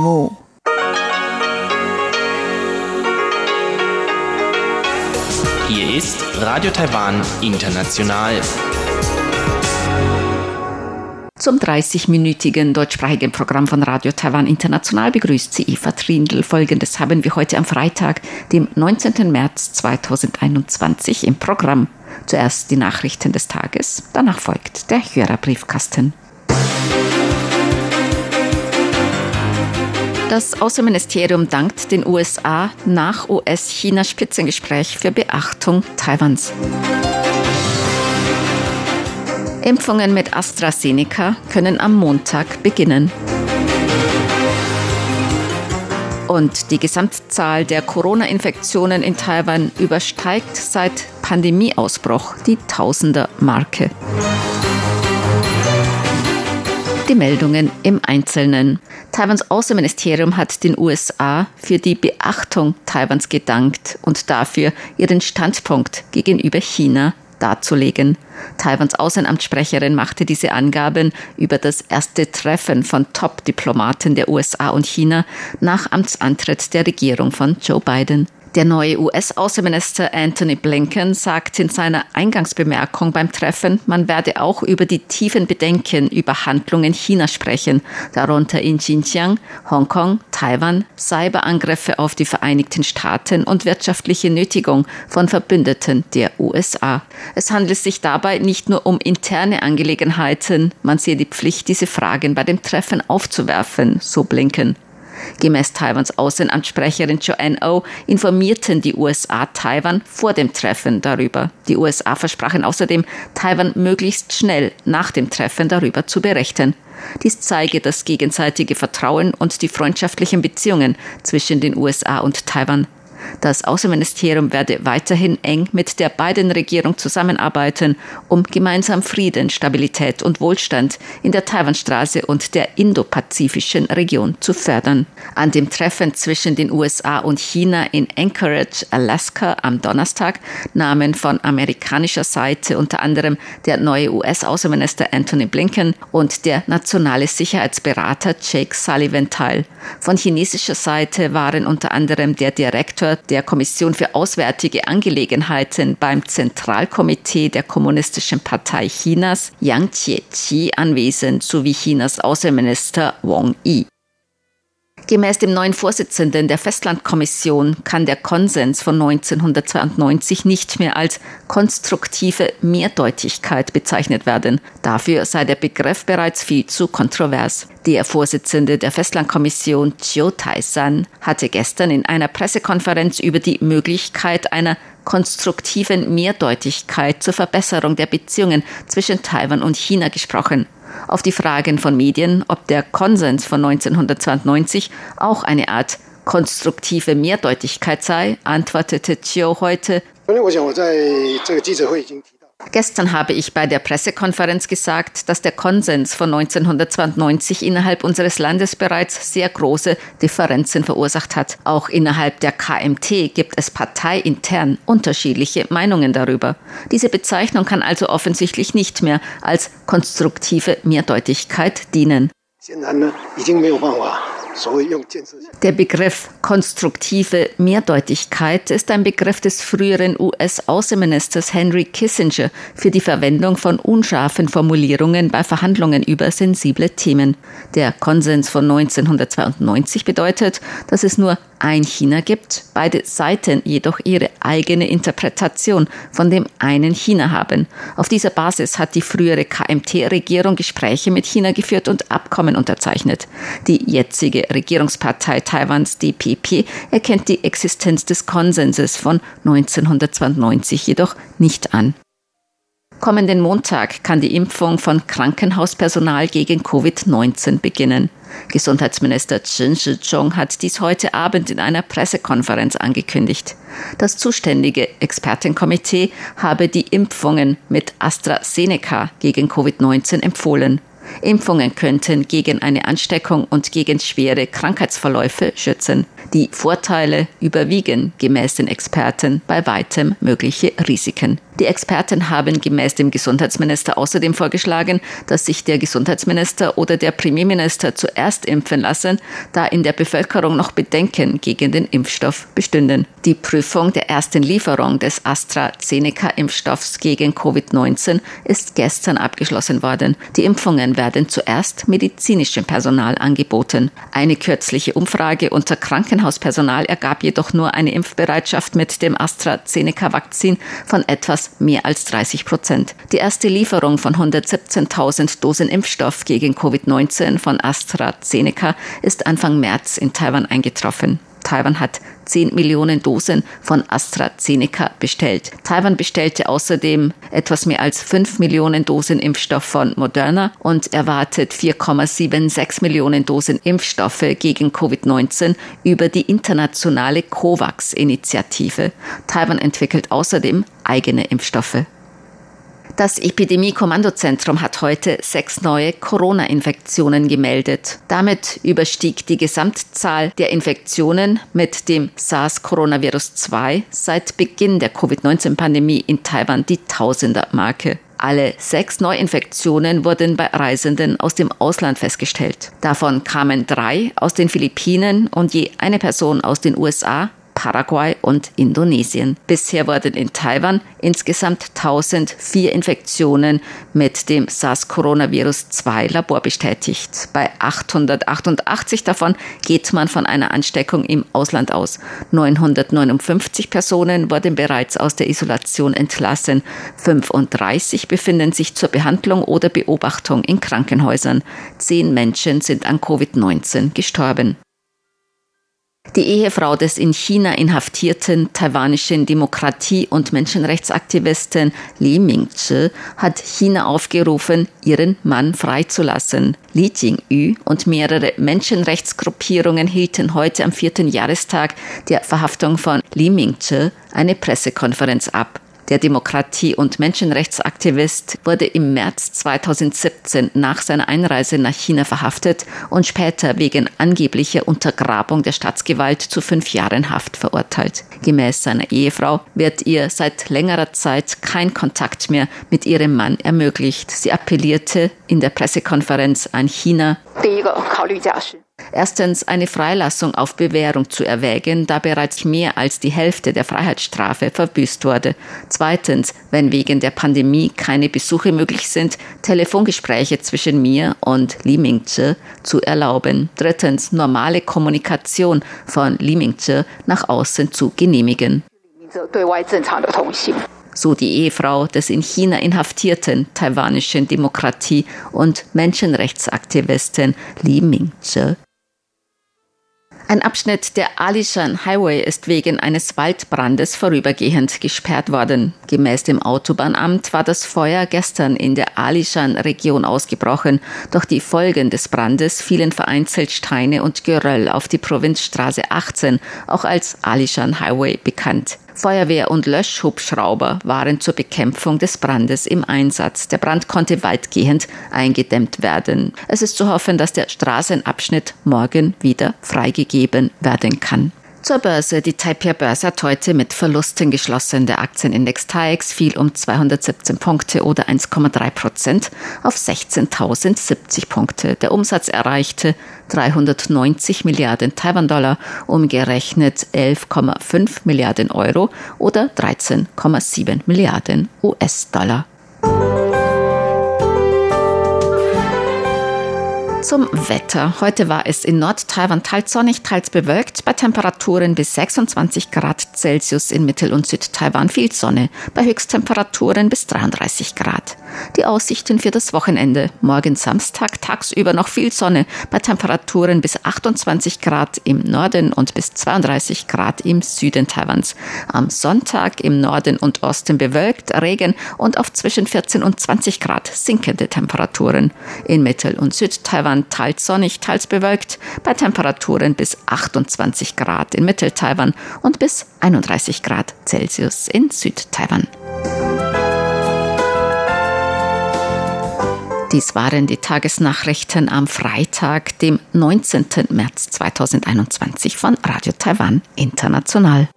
目。Hier ist Radio Taiwan International. Zum 30-minütigen deutschsprachigen Programm von Radio Taiwan International begrüßt sie Eva Trindl. Folgendes haben wir heute am Freitag, dem 19. März 2021 im Programm. Zuerst die Nachrichten des Tages, danach folgt der Hörerbriefkasten. Das Außenministerium dankt den USA nach US-China-Spitzengespräch für Beachtung Taiwans. Impfungen mit AstraZeneca können am Montag beginnen. Und die Gesamtzahl der Corona-Infektionen in Taiwan übersteigt seit Pandemieausbruch die Tausender-Marke. Die Meldungen im Einzelnen. Taiwans Außenministerium hat den USA für die Beachtung Taiwans gedankt und dafür ihren Standpunkt gegenüber China darzulegen. Taiwans Außenamtssprecherin machte diese Angaben über das erste Treffen von Top-Diplomaten der USA und China nach Amtsantritt der Regierung von Joe Biden. Der neue US-Außenminister Anthony Blinken sagt in seiner Eingangsbemerkung beim Treffen, man werde auch über die tiefen Bedenken über Handlungen Chinas sprechen, darunter in Xinjiang, Hongkong, Taiwan, Cyberangriffe auf die Vereinigten Staaten und wirtschaftliche Nötigung von Verbündeten der USA. Es handelt sich dabei nicht nur um interne Angelegenheiten, man sehe die Pflicht, diese Fragen bei dem Treffen aufzuwerfen, so Blinken. Gemäß Taiwans Außenamtssprecherin Joanne O informierten die USA Taiwan vor dem Treffen darüber. Die USA versprachen außerdem, Taiwan möglichst schnell nach dem Treffen darüber zu berichten. Dies zeige das gegenseitige Vertrauen und die freundschaftlichen Beziehungen zwischen den USA und Taiwan. Das Außenministerium werde weiterhin eng mit der beiden Regierung zusammenarbeiten, um gemeinsam Frieden, Stabilität und Wohlstand in der Taiwanstraße und der indopazifischen Region zu fördern. An dem Treffen zwischen den USA und China in Anchorage, Alaska am Donnerstag nahmen von amerikanischer Seite unter anderem der neue US-Außenminister Anthony Blinken und der nationale Sicherheitsberater Jake Sullivan teil. Von chinesischer Seite waren unter anderem der Direktor der Kommission für Auswärtige Angelegenheiten beim Zentralkomitee der Kommunistischen Partei Chinas, Yang Jieqi, anwesend, sowie Chinas Außenminister Wang Yi. Gemäß dem neuen Vorsitzenden der Festlandkommission kann der Konsens von 1992 nicht mehr als konstruktive Mehrdeutigkeit bezeichnet werden. Dafür sei der Begriff bereits viel zu kontrovers. Der Vorsitzende der Festlandkommission, Chiu Tai-san, hatte gestern in einer Pressekonferenz über die Möglichkeit einer konstruktiven Mehrdeutigkeit zur Verbesserung der Beziehungen zwischen Taiwan und China gesprochen. Auf die Fragen von Medien, ob der Konsens von 1992 auch eine Art konstruktive Mehrdeutigkeit sei, antwortete Chiu heute, Gestern habe ich bei der Pressekonferenz gesagt, dass der Konsens von 1992 innerhalb unseres Landes bereits sehr große Differenzen verursacht hat. Auch innerhalb der KMT gibt es parteiintern unterschiedliche Meinungen darüber. Diese Bezeichnung kann also offensichtlich nicht mehr als konstruktive Mehrdeutigkeit dienen. Der Begriff konstruktive Mehrdeutigkeit ist ein Begriff des früheren US-Außenministers Henry Kissinger für die Verwendung von unscharfen Formulierungen bei Verhandlungen über sensible Themen. Der Konsens von 1992 bedeutet, dass es nur ein China gibt, beide Seiten jedoch ihre eigene Interpretation von dem einen China haben. Auf dieser Basis hat die frühere KMT-Regierung Gespräche mit China geführt und Abkommen unterzeichnet. Die jetzige Regierungspartei Taiwans DPP erkennt die Existenz des Konsenses von 1992 jedoch nicht an. Kommenden Montag kann die Impfung von Krankenhauspersonal gegen Covid-19 beginnen. Gesundheitsminister Chen Shizhong hat dies heute Abend in einer Pressekonferenz angekündigt. Das zuständige Expertenkomitee habe die Impfungen mit AstraZeneca gegen Covid-19 empfohlen. Impfungen könnten gegen eine Ansteckung und gegen schwere Krankheitsverläufe schützen. Die Vorteile überwiegen gemäß den Experten bei weitem mögliche Risiken. Die Experten haben gemäß dem Gesundheitsminister außerdem vorgeschlagen, dass sich der Gesundheitsminister oder der Premierminister zuerst impfen lassen, da in der Bevölkerung noch Bedenken gegen den Impfstoff bestünden. Die Prüfung der ersten Lieferung des AstraZeneca-Impfstoffs gegen Covid-19 ist gestern abgeschlossen worden. Die Impfungen werden zuerst medizinischem Personal angeboten. Eine kürzliche Umfrage unter Krankenhauspersonal ergab jedoch nur eine Impfbereitschaft mit dem AstraZeneca-Vakzin von etwas mehr als 30 Prozent. Die erste Lieferung von 117.000 Dosen Impfstoff gegen Covid-19 von AstraZeneca ist Anfang März in Taiwan eingetroffen. Taiwan hat 10 Millionen Dosen von AstraZeneca bestellt. Taiwan bestellte außerdem etwas mehr als 5 Millionen Dosen Impfstoff von Moderna und erwartet 4,76 Millionen Dosen Impfstoffe gegen Covid-19 über die internationale COVAX-Initiative. Taiwan entwickelt außerdem eigene Impfstoffe. Das Epidemie-Kommandozentrum hat heute sechs neue Corona-Infektionen gemeldet. Damit überstieg die Gesamtzahl der Infektionen mit dem SARS-Coronavirus-2 seit Beginn der Covid-19-Pandemie in Taiwan die Tausender-Marke. Alle sechs Neuinfektionen wurden bei Reisenden aus dem Ausland festgestellt. Davon kamen drei aus den Philippinen und je eine Person aus den USA Paraguay und Indonesien. Bisher wurden in Taiwan insgesamt 1004 Infektionen mit dem SARS-Coronavirus-2 Labor bestätigt. Bei 888 davon geht man von einer Ansteckung im Ausland aus. 959 Personen wurden bereits aus der Isolation entlassen. 35 befinden sich zur Behandlung oder Beobachtung in Krankenhäusern. Zehn Menschen sind an Covid-19 gestorben. Die Ehefrau des in China inhaftierten taiwanischen Demokratie- und Menschenrechtsaktivisten Li Mingzhi hat China aufgerufen, ihren Mann freizulassen. Li Jingyu und mehrere Menschenrechtsgruppierungen hielten heute am vierten Jahrestag der Verhaftung von Li Mingzhi eine Pressekonferenz ab. Der Demokratie- und Menschenrechtsaktivist wurde im März 2017 nach seiner Einreise nach China verhaftet und später wegen angeblicher Untergrabung der Staatsgewalt zu fünf Jahren Haft verurteilt. Gemäß seiner Ehefrau wird ihr seit längerer Zeit kein Kontakt mehr mit ihrem Mann ermöglicht. Sie appellierte in der Pressekonferenz an China. Erstens eine Freilassung auf Bewährung zu erwägen, da bereits mehr als die Hälfte der Freiheitsstrafe verbüßt wurde. Zweitens, wenn wegen der Pandemie keine Besuche möglich sind, Telefongespräche zwischen mir und Li Mingzhi zu erlauben. Drittens, normale Kommunikation von Li Mingzhi nach außen zu genehmigen so die Ehefrau des in China inhaftierten taiwanischen Demokratie- und Menschenrechtsaktivisten Li Mingzhi. Ein Abschnitt der Alishan Highway ist wegen eines Waldbrandes vorübergehend gesperrt worden. Gemäß dem Autobahnamt war das Feuer gestern in der Alishan-Region ausgebrochen. Doch die Folgen des Brandes fielen vereinzelt Steine und Geröll auf die Provinzstraße 18, auch als Alishan Highway bekannt. Feuerwehr und Löschhubschrauber waren zur Bekämpfung des Brandes im Einsatz. Der Brand konnte weitgehend eingedämmt werden. Es ist zu hoffen, dass der Straßenabschnitt morgen wieder freigegeben werden kann. Zur Börse. Die Taipei-Börse hat heute mit Verlusten geschlossen. Der Aktienindex TAIEX fiel um 217 Punkte oder 1,3 Prozent auf 16.070 Punkte. Der Umsatz erreichte 390 Milliarden Taiwan-Dollar, umgerechnet 11,5 Milliarden Euro oder 13,7 Milliarden US-Dollar. Zum Wetter. Heute war es in Nord-Taiwan teils sonnig, teils bewölkt, bei Temperaturen bis 26 Grad Celsius in Mittel- und Südtaiwan viel Sonne, bei Höchsttemperaturen bis 33 Grad. Die Aussichten für das Wochenende. Morgen Samstag tagsüber noch viel Sonne, bei Temperaturen bis 28 Grad im Norden und bis 32 Grad im Süden Taiwans. Am Sonntag im Norden und Osten bewölkt, Regen und auf zwischen 14 und 20 Grad sinkende Temperaturen. In Mittel- und Südtaiwan Taiwan teils sonnig, teils bewölkt, bei Temperaturen bis 28 Grad in Mittel-Taiwan und bis 31 Grad Celsius in Süd-Taiwan. Dies waren die Tagesnachrichten am Freitag, dem 19. März 2021 von Radio Taiwan International.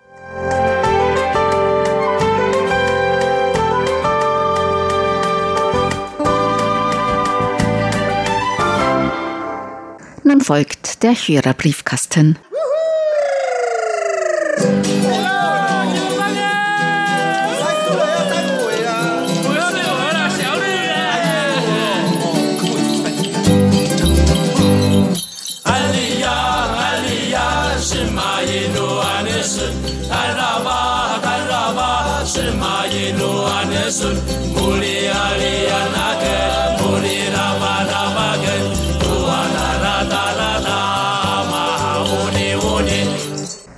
Folgt der Hörerbriefkasten.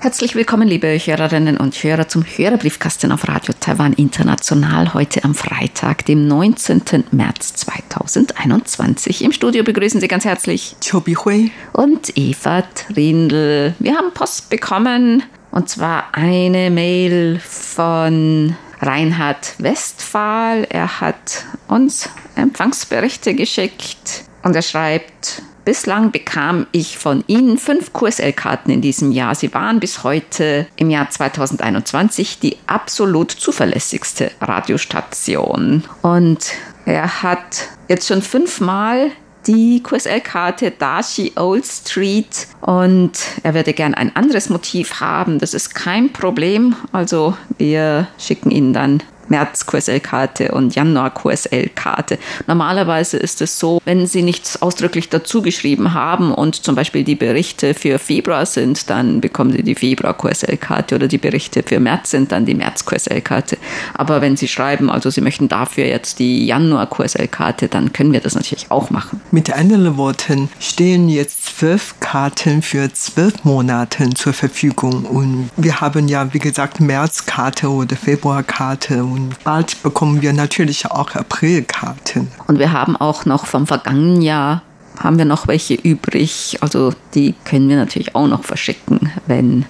Herzlich willkommen, liebe Hörerinnen und Hörer, zum Hörerbriefkasten auf Radio Taiwan International heute am Freitag, dem 19. März 2021. Im Studio begrüßen Sie ganz herzlich Chobi Hui und Eva Trindl. Wir haben Post bekommen und zwar eine Mail von Reinhard Westphal. Er hat uns Empfangsberichte geschickt und er schreibt, Bislang bekam ich von Ihnen fünf QSL-Karten in diesem Jahr. Sie waren bis heute im Jahr 2021 die absolut zuverlässigste Radiostation. Und er hat jetzt schon fünfmal die QSL-Karte Dashi Old Street und er würde gern ein anderes Motiv haben. Das ist kein Problem. Also wir schicken Ihnen dann März-QSL-Karte und Januar-QSL-Karte. Normalerweise ist es so, wenn Sie nichts ausdrücklich dazu geschrieben haben und zum Beispiel die Berichte für Februar sind, dann bekommen Sie die Februar-QSL-Karte oder die Berichte für März sind dann die März-QSL-Karte. Aber wenn Sie schreiben, also Sie möchten dafür jetzt die Januar-QSL-Karte, dann können wir das natürlich auch machen. Mit anderen Worten stehen jetzt zwölf Karten für zwölf Monate zur Verfügung und wir haben ja, wie gesagt, März-Karte oder Februar-Karte und bald bekommen wir natürlich auch Aprilkarten. Und wir haben auch noch vom vergangenen Jahr haben wir noch welche übrig. Also die können wir natürlich auch noch verschicken, wenn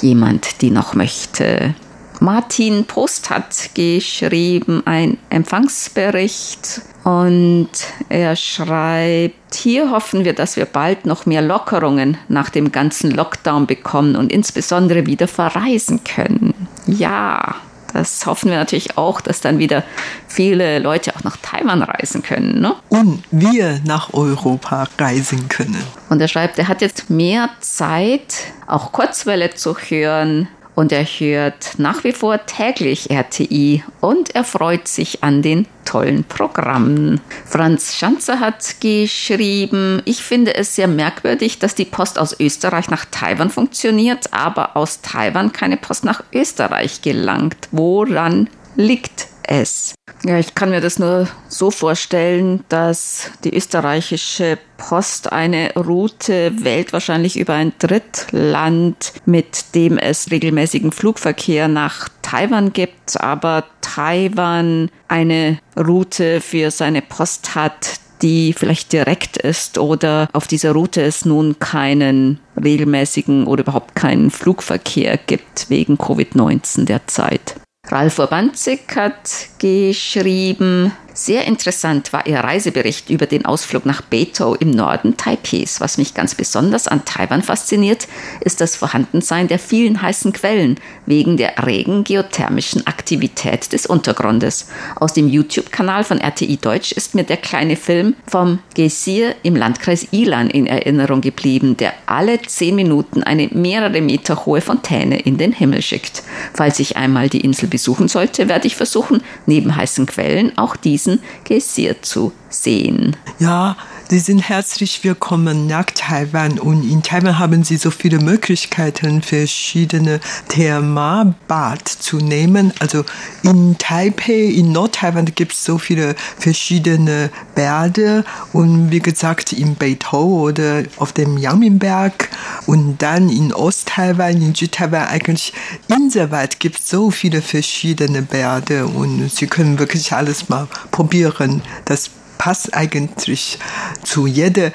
jemand die noch möchte. Martin Post hat geschrieben ein Empfangsbericht und er schreibt, hier hoffen wir, dass wir bald noch mehr Lockerungen nach dem ganzen Lockdown bekommen und insbesondere wieder verreisen können. Ja, das hoffen wir natürlich auch, dass dann wieder viele Leute auch nach Taiwan reisen können. Ne? Und wir nach Europa reisen können. Und er schreibt, er hat jetzt mehr Zeit, auch Kurzwelle zu hören und er hört nach wie vor täglich RTI und er freut sich an den tollen Programmen. Franz Schanzer hat geschrieben, ich finde es sehr merkwürdig, dass die Post aus Österreich nach Taiwan funktioniert, aber aus Taiwan keine Post nach Österreich gelangt. Woran liegt es. Ja, ich kann mir das nur so vorstellen, dass die österreichische Post eine Route wählt, wahrscheinlich über ein Drittland, mit dem es regelmäßigen Flugverkehr nach Taiwan gibt, aber Taiwan eine Route für seine Post hat, die vielleicht direkt ist oder auf dieser Route es nun keinen regelmäßigen oder überhaupt keinen Flugverkehr gibt wegen Covid-19 derzeit. Ralf Urbanzig hat geschrieben, sehr interessant war Ihr Reisebericht über den Ausflug nach Beito im Norden Taipehs. Was mich ganz besonders an Taiwan fasziniert, ist das Vorhandensein der vielen heißen Quellen wegen der regen geothermischen Aktivität des Untergrundes. Aus dem YouTube-Kanal von RTI Deutsch ist mir der kleine Film vom Geysir im Landkreis Ilan in Erinnerung geblieben, der alle zehn Minuten eine mehrere Meter hohe Fontäne in den Himmel schickt. Falls ich einmal die Insel besuchen sollte, werde ich versuchen, neben heißen Quellen auch diese diesen Geysir zu sehen. Ja, Sie sind herzlich willkommen nach Taiwan und in Taiwan haben Sie so viele Möglichkeiten, verschiedene Thermalbad zu nehmen. Also in Taipei, in Nord-Taiwan gibt es so viele verschiedene Bäder und wie gesagt in Beitou oder auf dem Yangminberg und dann in Ost-Taiwan, in Südtaiwan eigentlich inselweit gibt es so viele verschiedene Bäder und Sie können wirklich alles mal probieren. Das passt eigentlich zu jeder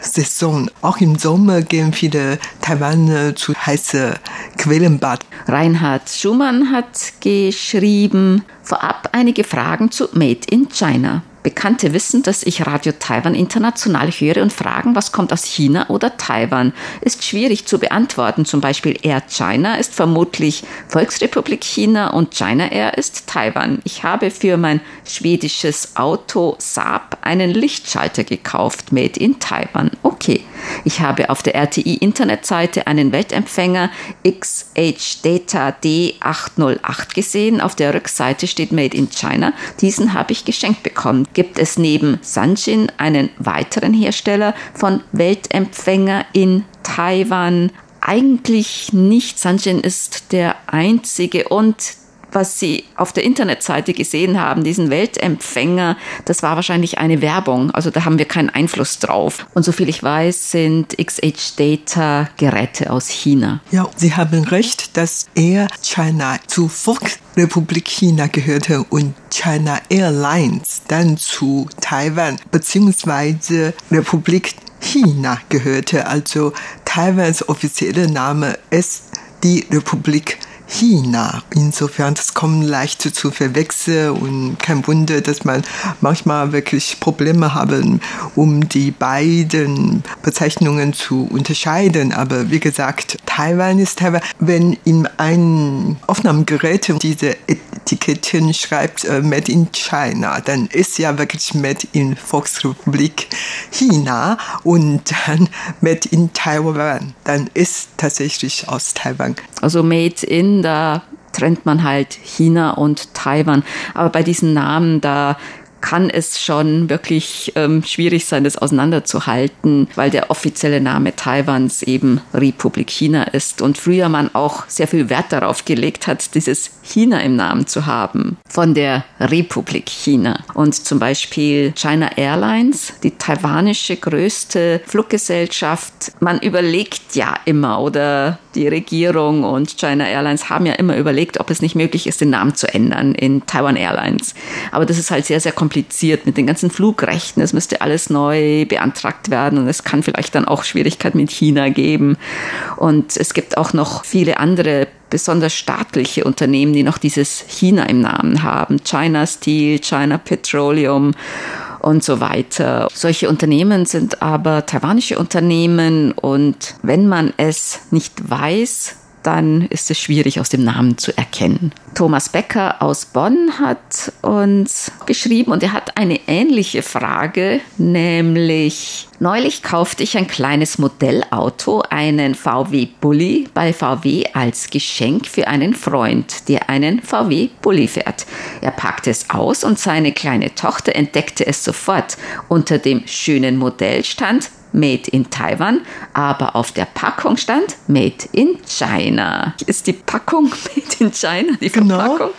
Saison. Auch im Sommer gehen viele Taiwaner zu heißen Quellenbad. Reinhard Schumann hat geschrieben, vorab einige Fragen zu Made in China. Bekannte wissen, dass ich Radio Taiwan international höre und fragen, was kommt aus China oder Taiwan. Ist schwierig zu beantworten. Zum Beispiel Air China ist vermutlich Volksrepublik China und China Air ist Taiwan. Ich habe für mein schwedisches Auto Saab einen Lichtschalter gekauft, made in Taiwan. Okay. Ich habe auf der RTI Internetseite einen Weltempfänger XH Data D808 gesehen. Auf der Rückseite steht Made in China. Diesen habe ich geschenkt bekommen gibt es neben Sanjin einen weiteren Hersteller von Weltempfänger in Taiwan. Eigentlich nicht. Sanjin ist der einzige und was Sie auf der Internetseite gesehen haben, diesen Weltempfänger, das war wahrscheinlich eine Werbung. Also da haben wir keinen Einfluss drauf. Und soviel ich weiß, sind XH-Data Geräte aus China. Ja, Sie haben recht, dass Air China zu Volksrepublik China gehörte und China Airlines dann zu Taiwan bzw. Republik China gehörte. Also Taiwans offizieller Name ist die Republik China. China. Insofern, das kommt leicht zu verwechseln und kein Wunder, dass man manchmal wirklich Probleme haben, um die beiden Bezeichnungen zu unterscheiden. Aber wie gesagt, Taiwan ist Taiwan. Wenn in einem Aufnahmegerät diese Etiketten schreibt uh, Made in China, dann ist ja wirklich Made in Volksrepublik China und dann Made in Taiwan, dann ist tatsächlich aus Taiwan. Also Made in da trennt man halt China und Taiwan. Aber bei diesen Namen, da kann es schon wirklich ähm, schwierig sein, das auseinanderzuhalten, weil der offizielle Name Taiwans eben Republik China ist und früher man auch sehr viel Wert darauf gelegt hat, dieses China im Namen zu haben von der Republik China. Und zum Beispiel China Airlines, die taiwanische größte Fluggesellschaft, man überlegt ja immer oder die Regierung und China Airlines haben ja immer überlegt, ob es nicht möglich ist, den Namen zu ändern in Taiwan Airlines. Aber das ist halt sehr, sehr kompliziert mit den ganzen Flugrechten. Es müsste alles neu beantragt werden und es kann vielleicht dann auch Schwierigkeiten mit China geben. Und es gibt auch noch viele andere besonders staatliche Unternehmen, die noch dieses China im Namen haben. China Steel, China Petroleum und so weiter. Solche Unternehmen sind aber taiwanische Unternehmen und wenn man es nicht weiß, dann ist es schwierig aus dem Namen zu erkennen. Thomas Becker aus Bonn hat uns geschrieben und er hat eine ähnliche Frage, nämlich neulich kaufte ich ein kleines Modellauto, einen VW Bulli bei VW als Geschenk für einen Freund, der einen VW Bulli fährt. Er packte es aus und seine kleine Tochter entdeckte es sofort. Unter dem schönen Modell stand Made in Taiwan, aber auf der Packung stand Made in China. Ist die Packung Made in China, die genau. Verpackung?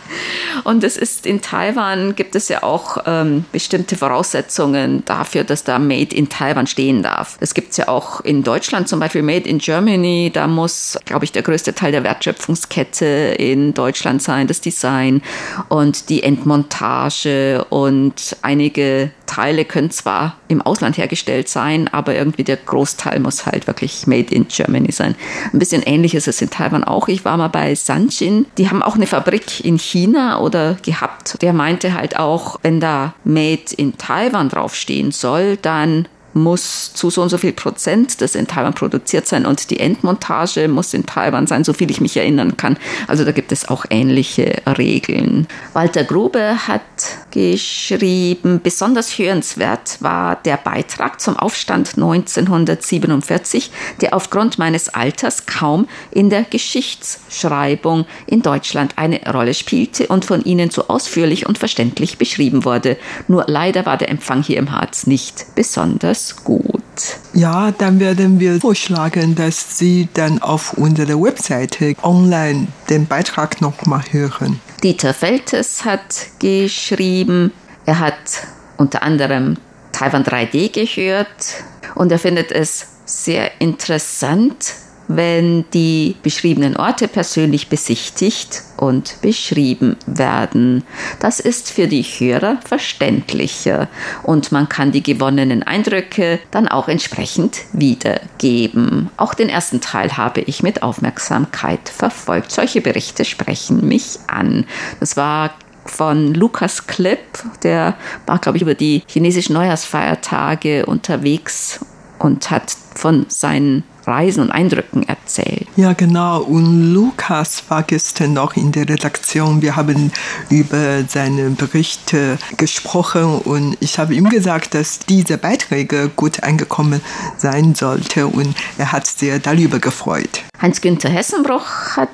Und es ist in Taiwan gibt es ja auch ähm, bestimmte Voraussetzungen dafür, dass da Made in Taiwan stehen darf. Das gibt es ja auch in Deutschland, zum Beispiel Made in Germany. Da muss, glaube ich, der größte Teil der Wertschöpfungskette in Deutschland sein, das Design und die Endmontage und einige Teile können zwar im Ausland hergestellt sein, aber irgendwie der Großteil muss halt wirklich made in Germany sein. Ein bisschen ähnlich ist es in Taiwan auch. Ich war mal bei Sanjin. Die haben auch eine Fabrik in China oder gehabt. Der meinte halt auch, wenn da made in Taiwan draufstehen soll, dann muss zu so und so viel Prozent das in Taiwan produziert sein und die Endmontage muss in Taiwan sein, so viel ich mich erinnern kann. Also da gibt es auch ähnliche Regeln. Walter Grube hat geschrieben, besonders hörenswert war der Beitrag zum Aufstand 1947, der aufgrund meines Alters kaum in der Geschichtsschreibung in Deutschland eine Rolle spielte und von Ihnen so ausführlich und verständlich beschrieben wurde. Nur leider war der Empfang hier im Harz nicht besonders gut. Ja, dann werden wir vorschlagen, dass Sie dann auf unserer Webseite online den Beitrag nochmal hören. Dieter Feltes hat geschrieben, er hat unter anderem Taiwan 3D gehört. Und er findet es sehr interessant, wenn die beschriebenen Orte persönlich besichtigt und beschrieben werden. Das ist für die Hörer verständlicher und man kann die gewonnenen Eindrücke dann auch entsprechend wiedergeben. Auch den ersten Teil habe ich mit Aufmerksamkeit verfolgt. Solche Berichte sprechen mich an. Das war von Lukas Klipp. Der war, glaube ich, über die chinesischen Neujahrsfeiertage unterwegs und hat von seinen Reisen und Eindrücken erzählt. Ja, genau. Und Lukas war gestern noch in der Redaktion. Wir haben über seine Berichte gesprochen und ich habe ihm gesagt, dass diese Beiträge gut angekommen sein sollte und er hat sehr darüber gefreut. Heinz-Günther Hessenbruch hat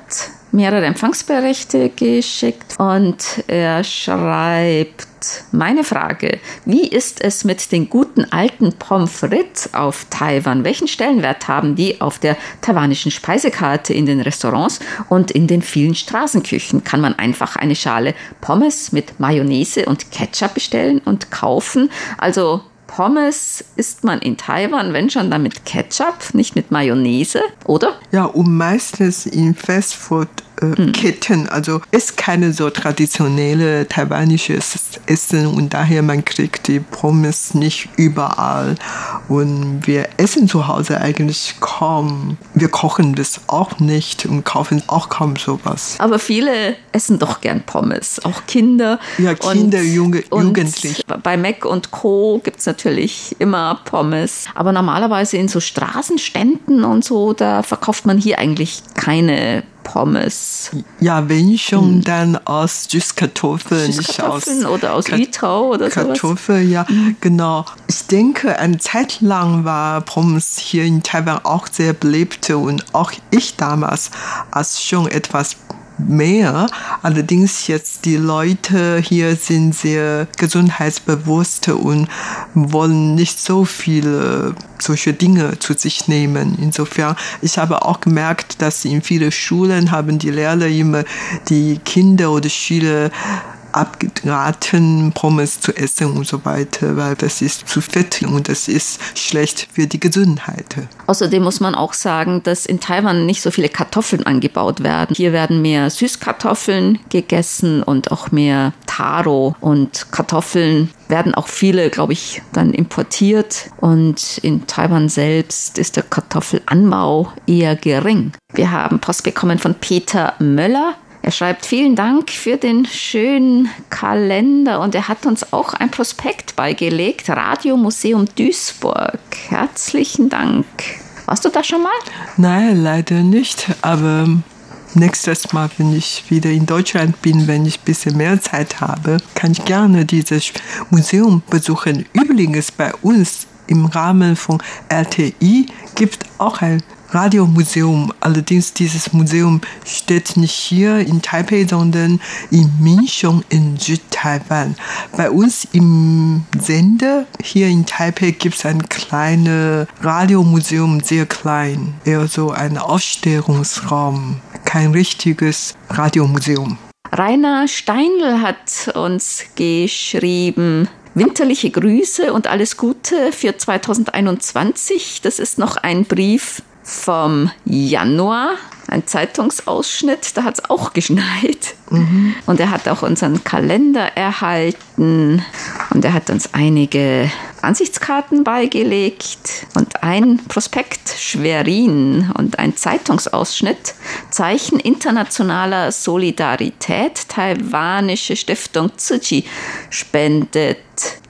mehrere Empfangsberichte geschickt und er schreibt, meine Frage, wie ist es mit den guten alten Pommes frites auf Taiwan? Welchen Stellenwert haben die auf der taiwanischen Speisekarte in den Restaurants und in den vielen Straßenküchen? Kann man einfach eine Schale Pommes mit Mayonnaise und Ketchup bestellen und kaufen? Also Pommes isst man in Taiwan, wenn schon dann mit Ketchup, nicht mit Mayonnaise, oder? Ja, und meistens in Fastfood Ketten. Also ist keine so traditionelle taiwanische Essen und daher man kriegt die Pommes nicht überall. Und wir essen zu Hause eigentlich kaum. Wir kochen das auch nicht und kaufen auch kaum sowas. Aber viele essen doch gern Pommes, auch Kinder. Ja, Kinder, und, Junge, Jugendliche. Bei Mac und Co. gibt es natürlich immer Pommes. Aber normalerweise in so Straßenständen und so, da verkauft man hier eigentlich keine Pommes. Ja, wenn schon, hm. dann aus Süßkartoffeln, nicht aus oder aus Litau oder so. Kartoffel, ja, hm. genau. Ich denke, eine Zeit lang war Pommes hier in Taiwan auch sehr beliebt und auch ich damals als schon etwas mehr. Allerdings jetzt die Leute hier sind sehr gesundheitsbewusst und wollen nicht so viele solche Dinge zu sich nehmen. Insofern, ich habe auch gemerkt, dass in vielen Schulen haben die Lehrer immer die Kinder oder Schüler abgeraten, Pommes zu essen und so weiter, weil das ist zu fett und das ist schlecht für die Gesundheit. Außerdem muss man auch sagen, dass in Taiwan nicht so viele Kartoffeln angebaut werden. Hier werden mehr Süßkartoffeln gegessen und auch mehr Taro und Kartoffeln werden auch viele, glaube ich, dann importiert. Und in Taiwan selbst ist der Kartoffelanbau eher gering. Wir haben Post bekommen von Peter Möller. Er schreibt vielen Dank für den schönen Kalender und er hat uns auch ein Prospekt beigelegt, Radiomuseum Duisburg. Herzlichen Dank. Warst du da schon mal? Nein, leider nicht, aber nächstes Mal, wenn ich wieder in Deutschland bin, wenn ich ein bisschen mehr Zeit habe, kann ich gerne dieses Museum besuchen. Übrigens bei uns im Rahmen von RTI gibt auch ein Radiomuseum. Allerdings dieses Museum steht nicht hier in Taipei, sondern in Minchong in Südtaiwan. Bei uns im Sender hier in Taipei gibt es ein kleines Radiomuseum, sehr klein, eher so ein Ausstellungsraum, kein richtiges Radiomuseum. Rainer Steinl hat uns geschrieben, winterliche Grüße und alles Gute für 2021. Das ist noch ein Brief vom Januar, ein Zeitungsausschnitt, da hat es auch geschneit. Mhm. Und er hat auch unseren Kalender erhalten und er hat uns einige Ansichtskarten beigelegt und ein Prospekt Schwerin und ein Zeitungsausschnitt Zeichen internationaler Solidarität. Taiwanische Stiftung Tsuchi spendet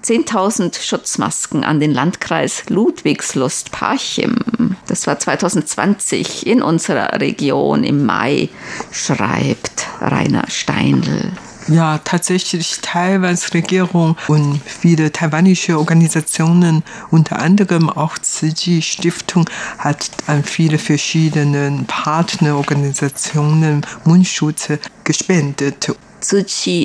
10.000 Schutzmasken an den Landkreis Ludwigslust-Parchim. Das war 2020 in unserer Region im Mai, schreibt Rainer Steindl. Ja, tatsächlich Taiwans Regierung und viele taiwanische Organisationen, unter anderem auch Tzu Stiftung, hat an viele verschiedene Partnerorganisationen Mundschutz gespendet. Tzu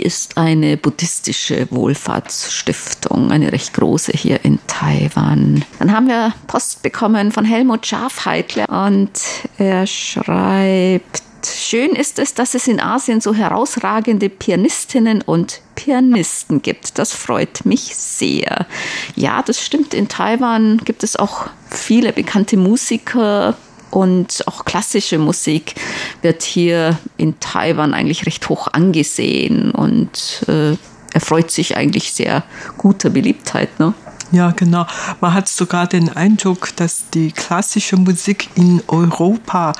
ist eine buddhistische Wohlfahrtsstiftung, eine recht große hier in Taiwan. Dann haben wir Post bekommen von Helmut Schafheitler und er schreibt, Schön ist es, dass es in Asien so herausragende Pianistinnen und Pianisten gibt. Das freut mich sehr. Ja, das stimmt. In Taiwan gibt es auch viele bekannte Musiker, und auch klassische Musik wird hier in Taiwan eigentlich recht hoch angesehen und äh, erfreut sich eigentlich sehr guter Beliebtheit. Ne? Ja, genau. Man hat sogar den Eindruck, dass die klassische Musik in Europa,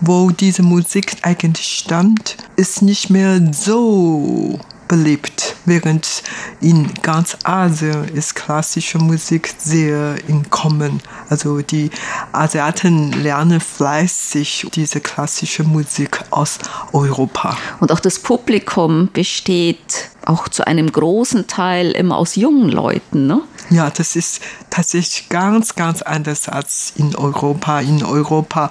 wo diese Musik eigentlich stammt, ist nicht mehr so beliebt, während in ganz Asien ist klassische Musik sehr im Kommen. Also die Asiaten lernen fleißig diese klassische Musik aus Europa. Und auch das Publikum besteht auch zu einem großen Teil immer aus jungen Leuten, ne? Ja, das ist tatsächlich ganz, ganz anders als in Europa. In Europa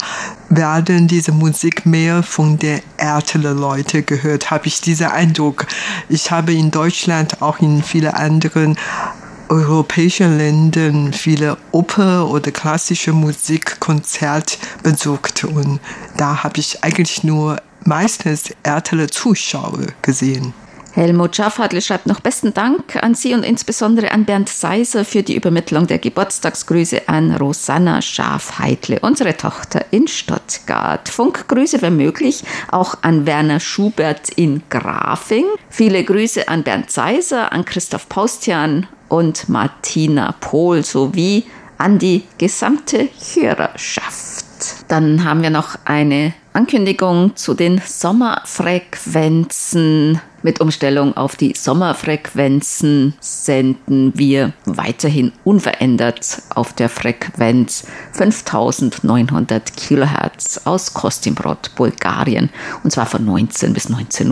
werden diese Musik mehr von den älteren Leuten gehört, habe ich diesen Eindruck. Ich habe in Deutschland, auch in vielen anderen europäischen Ländern viele Oper- oder klassische Musikkonzerte besucht und da habe ich eigentlich nur meistens ältere Zuschauer gesehen. Helmut Schafadl schreibt noch besten Dank an Sie und insbesondere an Bernd Seiser für die Übermittlung der Geburtstagsgrüße an Rosanna Schafheidle, unsere Tochter in Stuttgart. Funkgrüße wenn möglich auch an Werner Schubert in Grafing. Viele Grüße an Bernd Seiser, an Christoph Paustian und Martina Pohl sowie an die gesamte Hörerschaft. Dann haben wir noch eine Ankündigung zu den Sommerfrequenzen. Mit Umstellung auf die Sommerfrequenzen senden wir weiterhin unverändert auf der Frequenz 5900 Kilohertz aus Kostimbrod, Bulgarien. Und zwar von 19 bis 19.30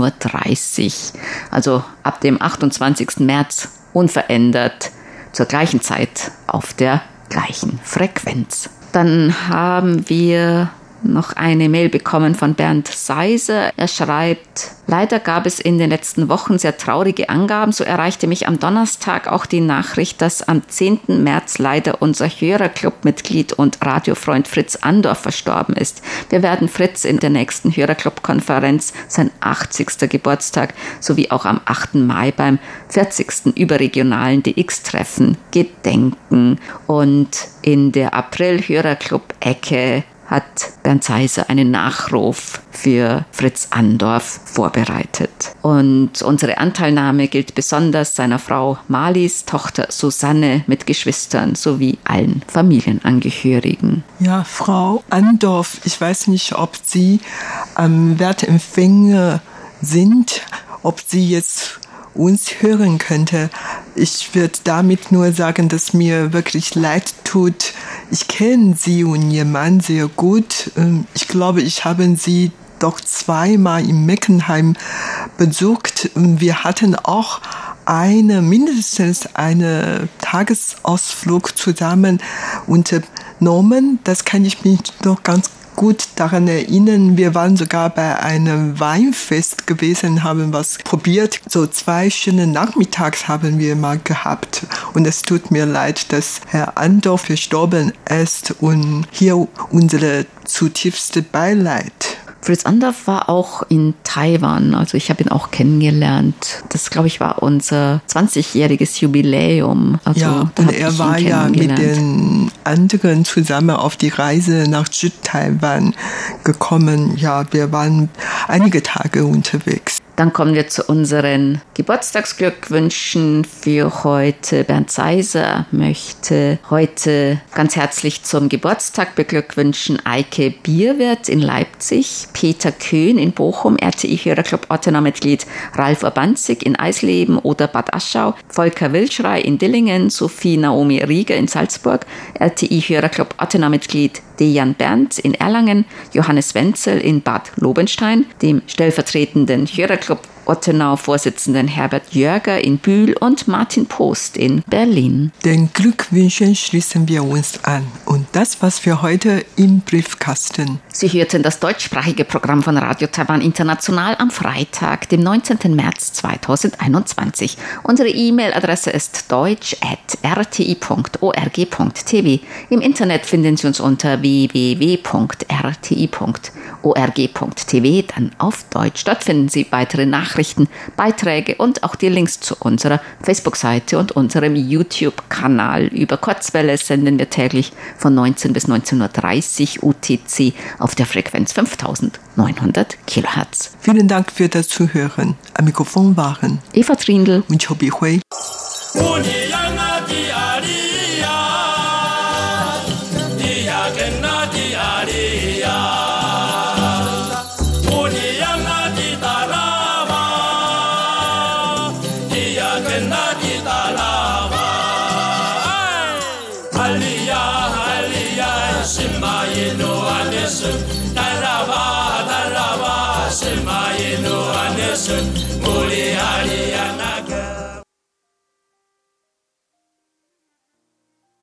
Uhr. Also ab dem 28. März unverändert zur gleichen Zeit auf der gleichen Frequenz. Dann haben wir noch eine Mail bekommen von Bernd Seiser. Er schreibt, leider gab es in den letzten Wochen sehr traurige Angaben. So erreichte mich am Donnerstag auch die Nachricht, dass am 10. März leider unser Hörerclub-Mitglied und Radiofreund Fritz Andorf verstorben ist. Wir werden Fritz in der nächsten Hörerclub-Konferenz, sein 80. Geburtstag, sowie auch am 8. Mai beim 40. überregionalen DX-Treffen gedenken. Und in der April-Hörerclub-Ecke hat Bernd Seiser einen Nachruf für Fritz Andorf vorbereitet. Und unsere Anteilnahme gilt besonders seiner Frau Malis Tochter Susanne mit Geschwistern sowie allen Familienangehörigen. Ja, Frau Andorf, ich weiß nicht, ob Sie am ähm, Wertempfänger sind, ob Sie jetzt uns hören könnte. Ich würde damit nur sagen, dass mir wirklich leid tut. Ich kenne Sie und Ihr Mann sehr gut. Ähm, ich glaube, ich habe Sie doch zweimal in Meckenheim besucht. Wir hatten auch eine, mindestens eine Tagesausflug zusammen unternommen. Das kann ich mich noch ganz gut daran erinnern, wir waren sogar bei einem Weinfest gewesen, haben was probiert. So zwei schöne Nachmittags haben wir mal gehabt. Und es tut mir leid, dass Herr Andorf verstorben ist und hier unsere zutiefste Beileid. Fritz Andorf war auch in Taiwan, also ich habe ihn auch kennengelernt. Das, glaube ich, war unser 20-jähriges Jubiläum. Also, ja, und er war ja mit den anderen zusammen auf die Reise nach Südtaiwan gekommen. Ja, wir waren einige Tage unterwegs. Dann kommen wir zu unseren Geburtstagsglückwünschen für heute. Bernd Seiser möchte heute ganz herzlich zum Geburtstag beglückwünschen Eike Bierwirt in Leipzig, Peter Köhn in Bochum, RTI-Hörerclub Ottenau-Mitglied Ralf Urbanzig in Eisleben oder Bad Aschau, Volker Wilschrei in Dillingen, Sophie Naomi Rieger in Salzburg, RTI-Hörerclub Ottenau-Mitglied Dejan Berndt in Erlangen, Johannes Wenzel in Bad Lobenstein, dem stellvertretenden Hörerclub Ottenau-Vorsitzenden Herbert Jörger in Bühl und Martin Post in Berlin. Den Glückwünschen schließen wir uns an. Und das war's für heute im Briefkasten. Sie hörten das deutschsprachige Programm von Radio Taiwan International am Freitag, dem 19. März 2021. Unsere E-Mail-Adresse ist deutsch.rti.org.tv. Im Internet finden Sie uns unter www.rti.org.tv, dann auf Deutsch. Dort finden Sie weitere Nachrichten Nachrichten, Beiträge und auch die Links zu unserer Facebook-Seite und unserem YouTube-Kanal. Über Kurzwelle senden wir täglich von 19 bis 19.30 Uhr UTC auf der Frequenz 5900 Kilohertz. Vielen Dank für das Zuhören. Am Mikrofon waren Eva Trindl und Chobi Hui.